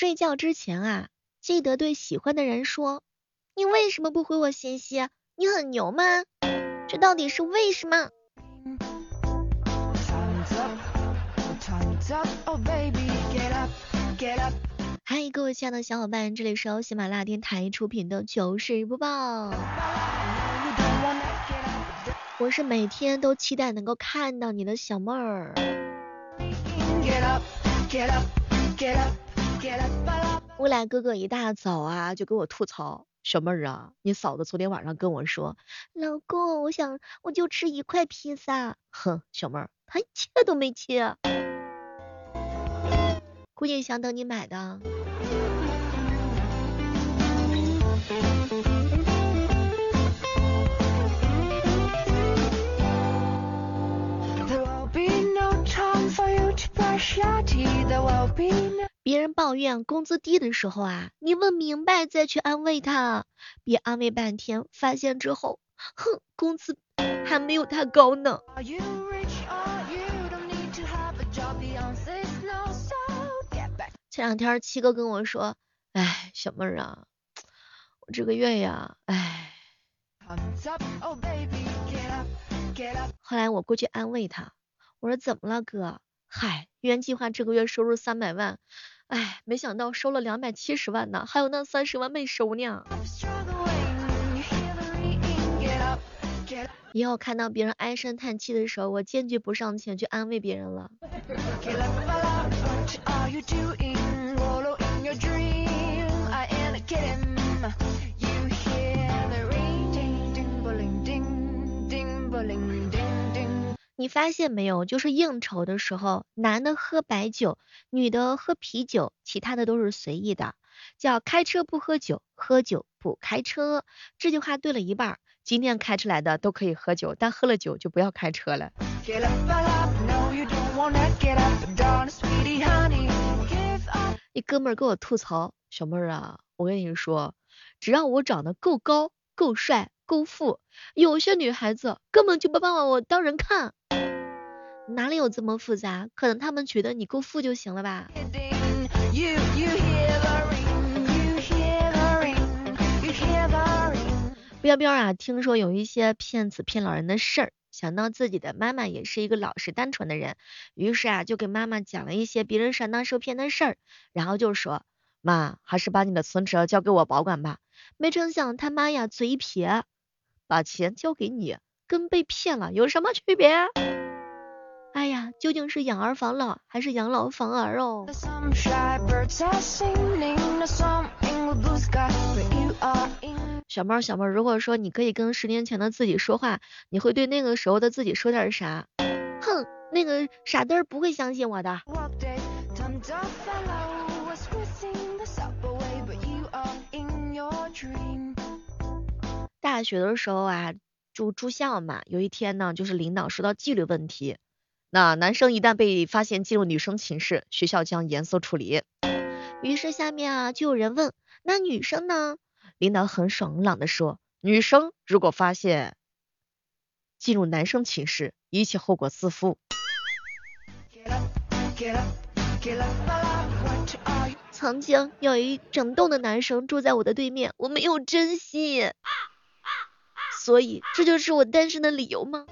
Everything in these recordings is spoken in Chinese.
睡觉之前啊，记得对喜欢的人说，你为什么不回我信息？你很牛吗？这到底是为什么？嗨，各位亲爱的小伙伴，这里是由喜马拉雅电台出品的糗事播报。我是每天都期待能够看到你的小妹儿。未来哥哥一大早啊就给我吐槽，小妹儿啊，你嫂子昨天晚上跟我说，老公，我想我就吃一块披萨。哼，小妹儿，他切都没切，估计想等你买的。别人抱怨工资低的时候啊，你问明白再去安慰他，别安慰半天，发现之后，哼，工资还没有他高呢。前两天七哥跟我说，哎，小妹儿啊，我这个月呀，哎。后来我过去安慰他，我说怎么了哥？嗨，原计划这个月收入三百万，哎，没想到收了两百七十万呢，还有那三十万没收呢。以后看到别人唉声叹气的时候，我坚决不上前去安慰别人了。你发现没有，就是应酬的时候，男的喝白酒，女的喝啤酒，其他的都是随意的。叫开车不喝酒，喝酒不开车。这句话对了一半，今天开出来的都可以喝酒，但喝了酒就不要开车了。一哥们儿给我吐槽，小妹儿啊，我跟你说，只要我长得够高、够帅、够富，有些女孩子根本就不把我当人看。哪里有这么复杂？可能他们觉得你够富就行了吧。彪彪啊，听说有一些骗子骗老人的事儿，想到自己的妈妈也是一个老实单纯的人，于是啊就给妈妈讲了一些别人上当受骗的事儿，然后就说妈，还是把你的存折交给我保管吧。没成想他妈呀嘴一撇，把钱交给你跟被骗了有什么区别？哎呀，究竟是养儿防老还是养老防儿哦？小猫小猫，如果说你可以跟十年前的自己说话，你会对那个时候的自己说点啥？哼，那个傻嘚儿不会相信我的。大学的时候啊，住住校嘛，有一天呢，就是领导说到纪律问题。那男生一旦被发现进入女生寝室，学校将严肃处理。于是下面啊就有人问，那女生呢？领导很爽朗的说，女生如果发现进入男生寝室，一切后果自负。曾经有一整栋的男生住在我的对面，我没有珍惜，所以这就是我单身的理由吗？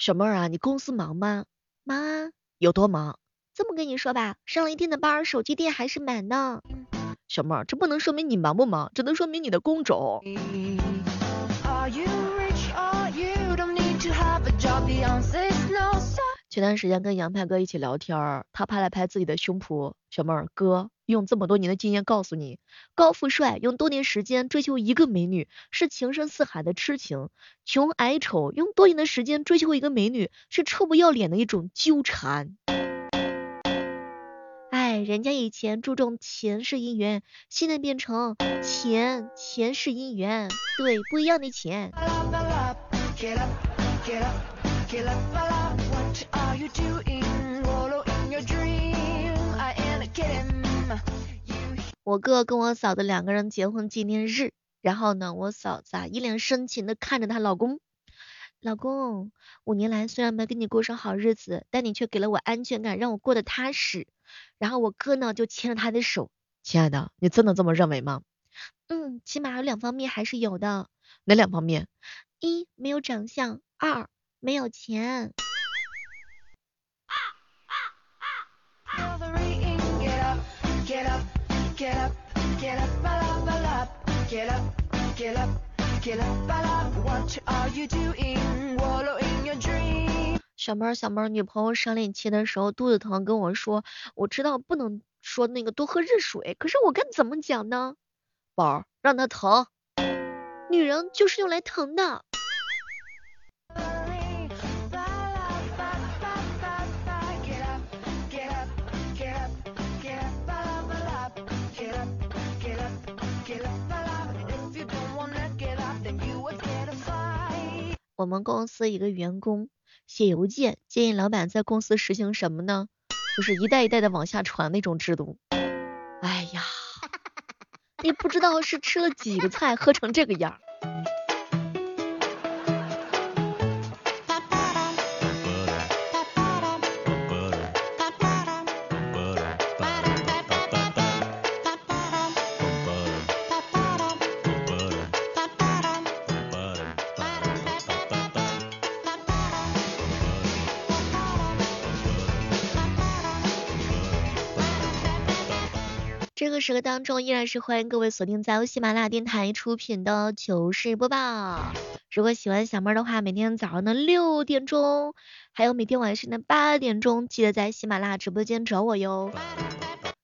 小妹儿啊，你公司忙吗？忙啊，有多忙？这么跟你说吧，上了一天的班，手机电还是满呢。小妹儿，这不能说明你忙不忙，只能说明你的工种。前段时间跟杨派哥一起聊天，他拍了拍自己的胸脯，小妹儿哥。用这么多年的经验告诉你，高富帅用多年时间追求一个美女是情深似海的痴情，穷矮丑用多年的时间追求一个美女是臭不要脸的一种纠缠。哎，人家以前注重钱是姻缘，现在变成钱钱是姻缘，对，不一样的钱。我哥跟我嫂子两个人结婚纪念日，然后呢，我嫂子啊一脸深情的看着她老公，老公，五年来虽然没跟你过上好日子，但你却给了我安全感，让我过得踏实。然后我哥呢就牵着她的手，亲爱的，你真的这么认为吗？嗯，起码有两方面还是有的。哪两方面？一没有长相，二没有钱。Get up get up get up baby what are you doing? Wallow in your dream. 小猫小猫女朋友生理期的时候肚子疼跟我说我知道不能说那个多喝热水可是我该怎么讲呢？宝让她疼。女人就是用来疼的。我们公司一个员工写邮件建议老板在公司实行什么呢？就是一代一代的往下传那种制度。哎呀，你不知道是吃了几个菜喝成这个样。这个时刻当中，依然是欢迎各位锁定在由喜马拉雅电台出品的糗事播报。如果喜欢小妹的话，每天早上的六点钟，还有每天晚上的八点钟，记得在喜马拉雅直播间找我哟。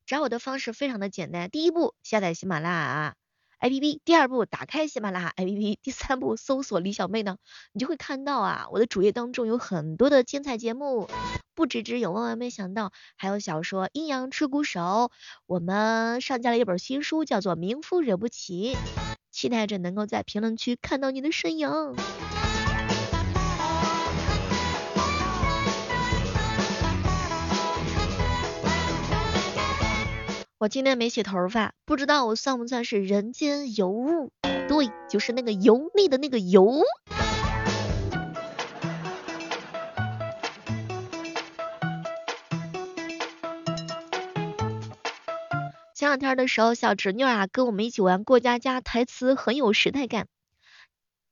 找我的方式非常的简单，第一步下载喜马拉雅。A P P，第二步打开喜马拉雅 A P P，第三步搜索李小妹呢，你就会看到啊，我的主页当中有很多的精彩节目，不止只有万万没想到，还有小说《阴阳吃骨手》，我们上架了一本新书，叫做《名夫惹不起》，期待着能够在评论区看到你的身影。我今天没洗头发，不知道我算不算是人间尤物？对，就是那个油腻的那个油。前两天的时候，小侄女啊跟我们一起玩过家家，台词很有时代感。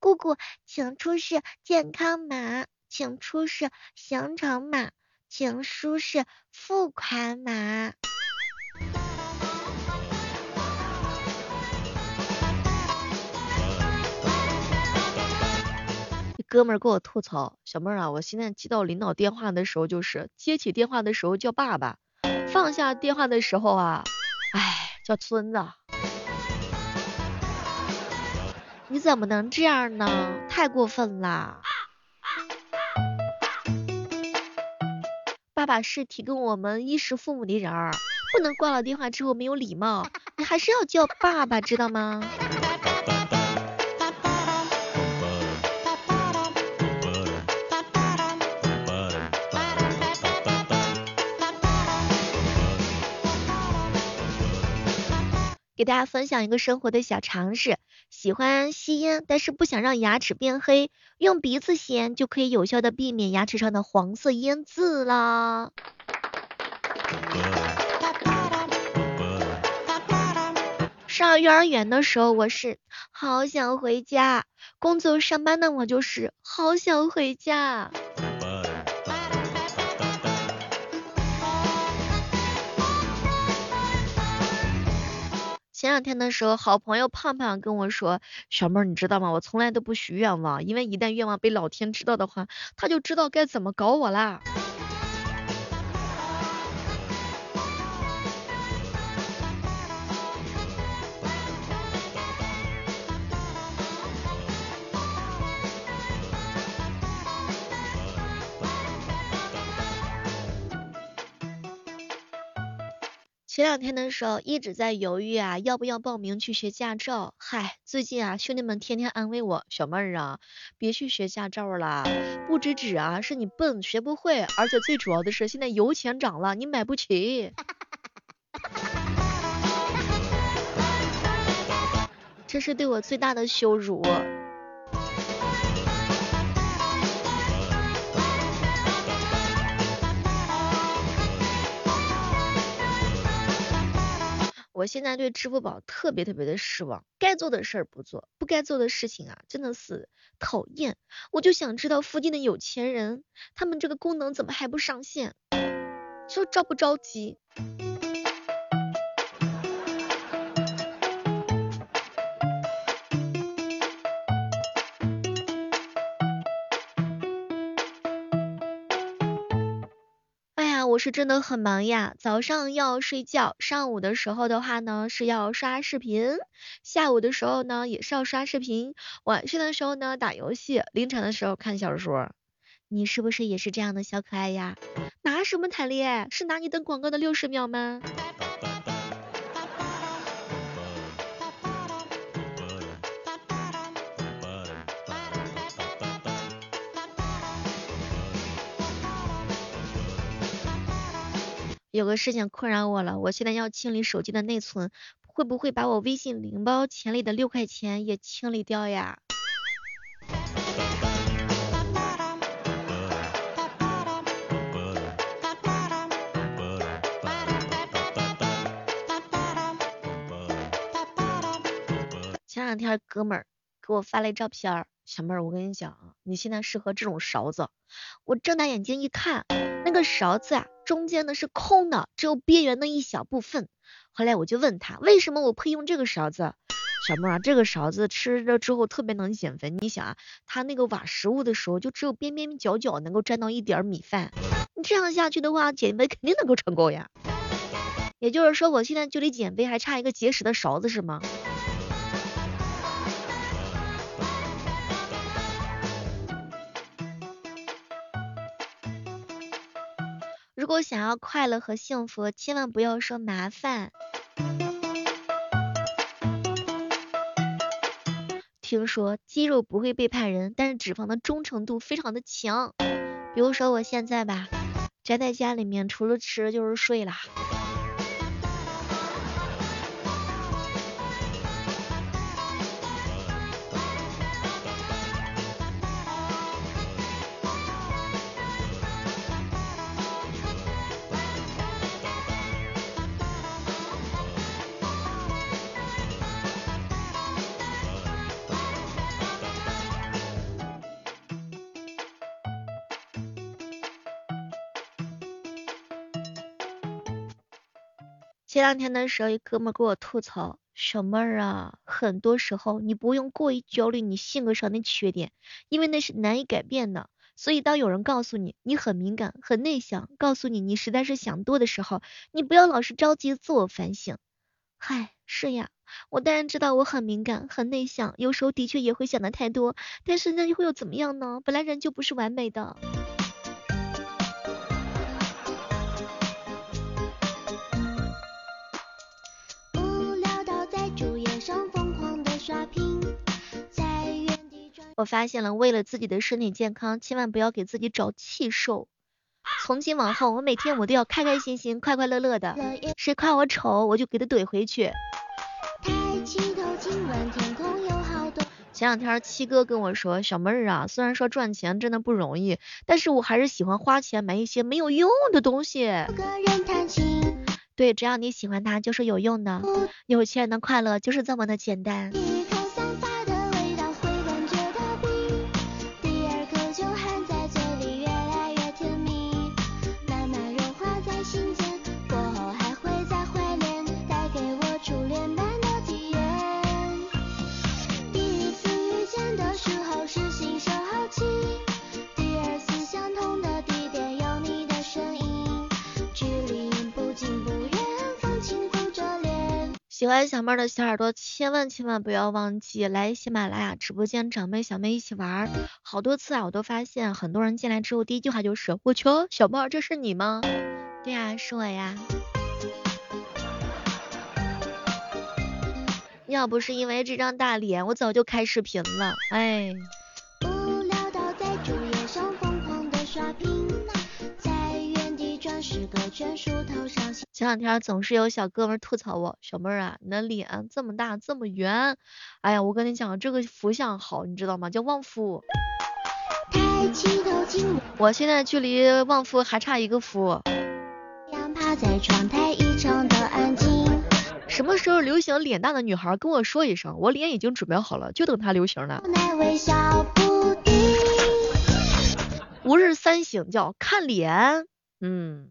姑姑，请出示健康码，请出示行程码，请出示付款码。哥们儿给我吐槽，小妹儿啊，我现在接到领导电话的时候，就是接起电话的时候叫爸爸，放下电话的时候啊，小，孙子。你怎么能这样呢？太过分了！爸爸是提供我们衣食父母的人儿，不能挂了电话之后没有礼貌，你还是要叫爸爸，知道吗？给大家分享一个生活的小常识，喜欢吸烟但是不想让牙齿变黑，用鼻子吸烟就可以有效的避免牙齿上的黄色烟渍啦。上幼儿园的时候我是好想回家，工作上班的我就是好想回家。前两天的时候，好朋友胖胖跟我说：“小妹儿，你知道吗？我从来都不许愿望，因为一旦愿望被老天知道的话，他就知道该怎么搞我啦。”前两天的时候一直在犹豫啊，要不要报名去学驾照。嗨，最近啊，兄弟们天天安慰我，小妹儿啊，别去学驾照了。不止止啊，是你笨，学不会。而且最主要的是，现在油钱涨了，你买不起。这是对我最大的羞辱。我现在对支付宝特别特别的失望，该做的事儿不做，不该做的事情啊，真的是讨厌。我就想知道附近的有钱人，他们这个功能怎么还不上线？就着不着急？是真的很忙呀，早上要睡觉，上午的时候的话呢是要刷视频，下午的时候呢也是要刷视频，晚上的时候呢打游戏，凌晨的时候看小说。你是不是也是这样的小可爱呀？拿什么谈恋爱？是拿你等广告的六十秒吗？有个事情困扰我了，我现在要清理手机的内存，会不会把我微信零包钱里的六块钱也清理掉呀？前两天哥们儿给我发来照片，小妹儿，我跟你讲啊，你现在适合这种勺子。我睁大眼睛一看。那个勺子啊，中间呢是空的，只有边缘的一小部分。后来我就问他，为什么我配用这个勺子？小妹啊，这个勺子吃了之后特别能减肥。你想啊，他那个挖食物的时候，就只有边边角角能够沾到一点米饭。你这样下去的话，减肥肯定能够成功呀。也就是说，我现在距离减肥还差一个结实的勺子，是吗？如果想要快乐和幸福，千万不要说麻烦。听说肌肉不会背叛人，但是脂肪的忠诚度非常的强。比如说我现在吧，宅在家里面，除了吃就是睡啦。前两天的时候，一哥们给我吐槽，小妹儿啊，很多时候你不用过于焦虑你性格上的缺点，因为那是难以改变的。所以当有人告诉你你很敏感、很内向，告诉你你实在是想多的时候，你不要老是着急自我反省。嗨，是呀，我当然知道我很敏感、很内向，有时候的确也会想的太多，但是那又会又怎么样呢？本来人就不是完美的。我发现了，为了自己的身体健康，千万不要给自己找气受。从今往后，我每天我都要开开心心、快快乐乐的。谁夸我丑，我就给他怼回去。前两天七哥跟我说，小妹儿啊，虽然说赚钱真的不容易，但是我还是喜欢花钱买一些没有用的东西。对，只要你喜欢它，就是有用的。有钱人的快乐就是这么的简单。喜欢小妹的小耳朵，千万千万不要忘记来喜马拉雅直播间找妹小妹一起玩。好多次啊，我都发现很多人进来之后第一句话就是我求，小妹这是你吗？对呀，是我呀。要不是因为这张大脸，我早就开视频了。哎。前两天总是有小哥们吐槽我，小妹儿啊，你的脸这么大这么圆，哎呀，我跟你讲，这个福相好，你知道吗？叫旺夫。我现在距离旺夫还差一个夫。什么时候流行脸大的女孩跟我说一声，我脸已经准备好了，就等它流行了。吾日三省叫看脸，嗯，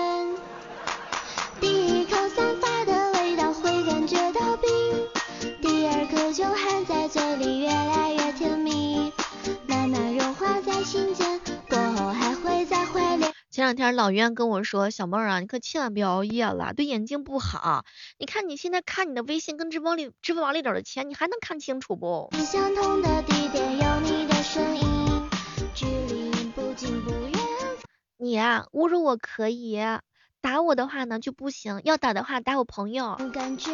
前两天老袁跟我说，小妹儿啊，你可千万别熬夜了，对眼睛不好。你看你现在看你的微信跟支付宝里支付宝里头的钱，你还能看清楚不？你啊，侮辱我可以，打我的话呢就不行，要打的话打我朋友。感觉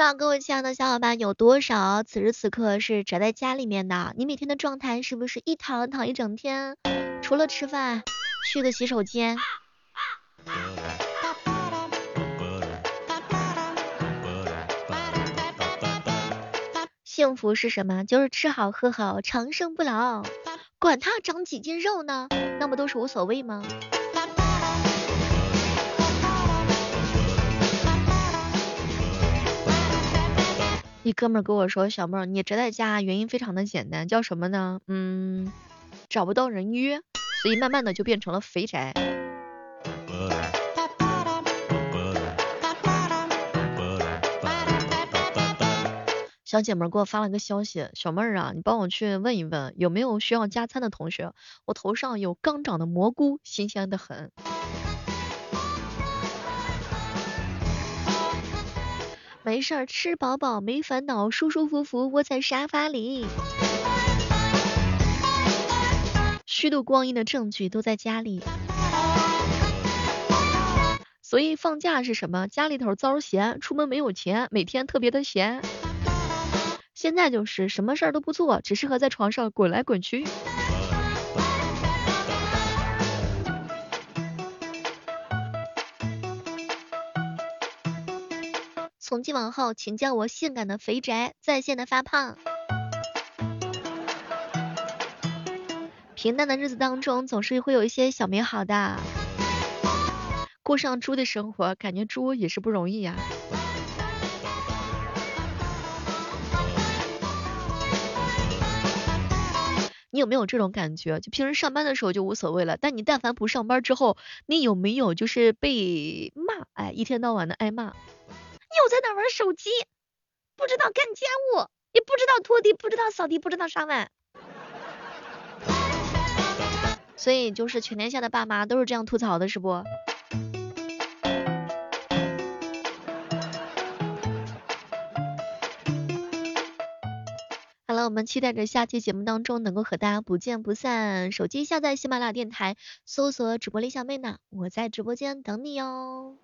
道各位亲爱的小伙伴有多少此时此刻是宅在家里面的？你每天的状态是不是一躺躺一整天？除了吃饭，去个洗手间。幸福是什么？就是吃好喝好，长生不老。管他长几斤肉呢，那不都是无所谓吗？一哥们跟我说，小妹儿，你宅在家原因非常的简单，叫什么呢？嗯，找不到人约，所以慢慢的就变成了肥宅。小姐们给我发了个消息，小妹儿啊，你帮我去问一问，有没有需要加餐的同学？我头上有刚长的蘑菇，新鲜的很。没事儿，吃饱饱没烦恼，舒舒服服窝在沙发里。虚度光阴的证据都在家里。所以放假是什么？家里头遭闲，出门没有钱，每天特别的闲。现在就是什么事儿都不做，只适合在床上滚来滚去。从今往后，请叫我性感的肥宅，在线的发胖。平淡的日子当中，总是会有一些小美好的。过上猪的生活，感觉猪也是不容易呀。你有没有这种感觉？就平时上班的时候就无所谓了，但你但凡不上班之后，你有没有就是被骂？哎，一天到晚的挨骂。又在那玩手机，不知道干家务，也不知道拖地，不知道扫地，不知道刷碗。所以就是全天下的爸妈都是这样吐槽的，是不？好了，我们期待着下期节目当中能够和大家不见不散。手机下载喜马拉雅电台，搜索主播李小妹呢，我在直播间等你哟。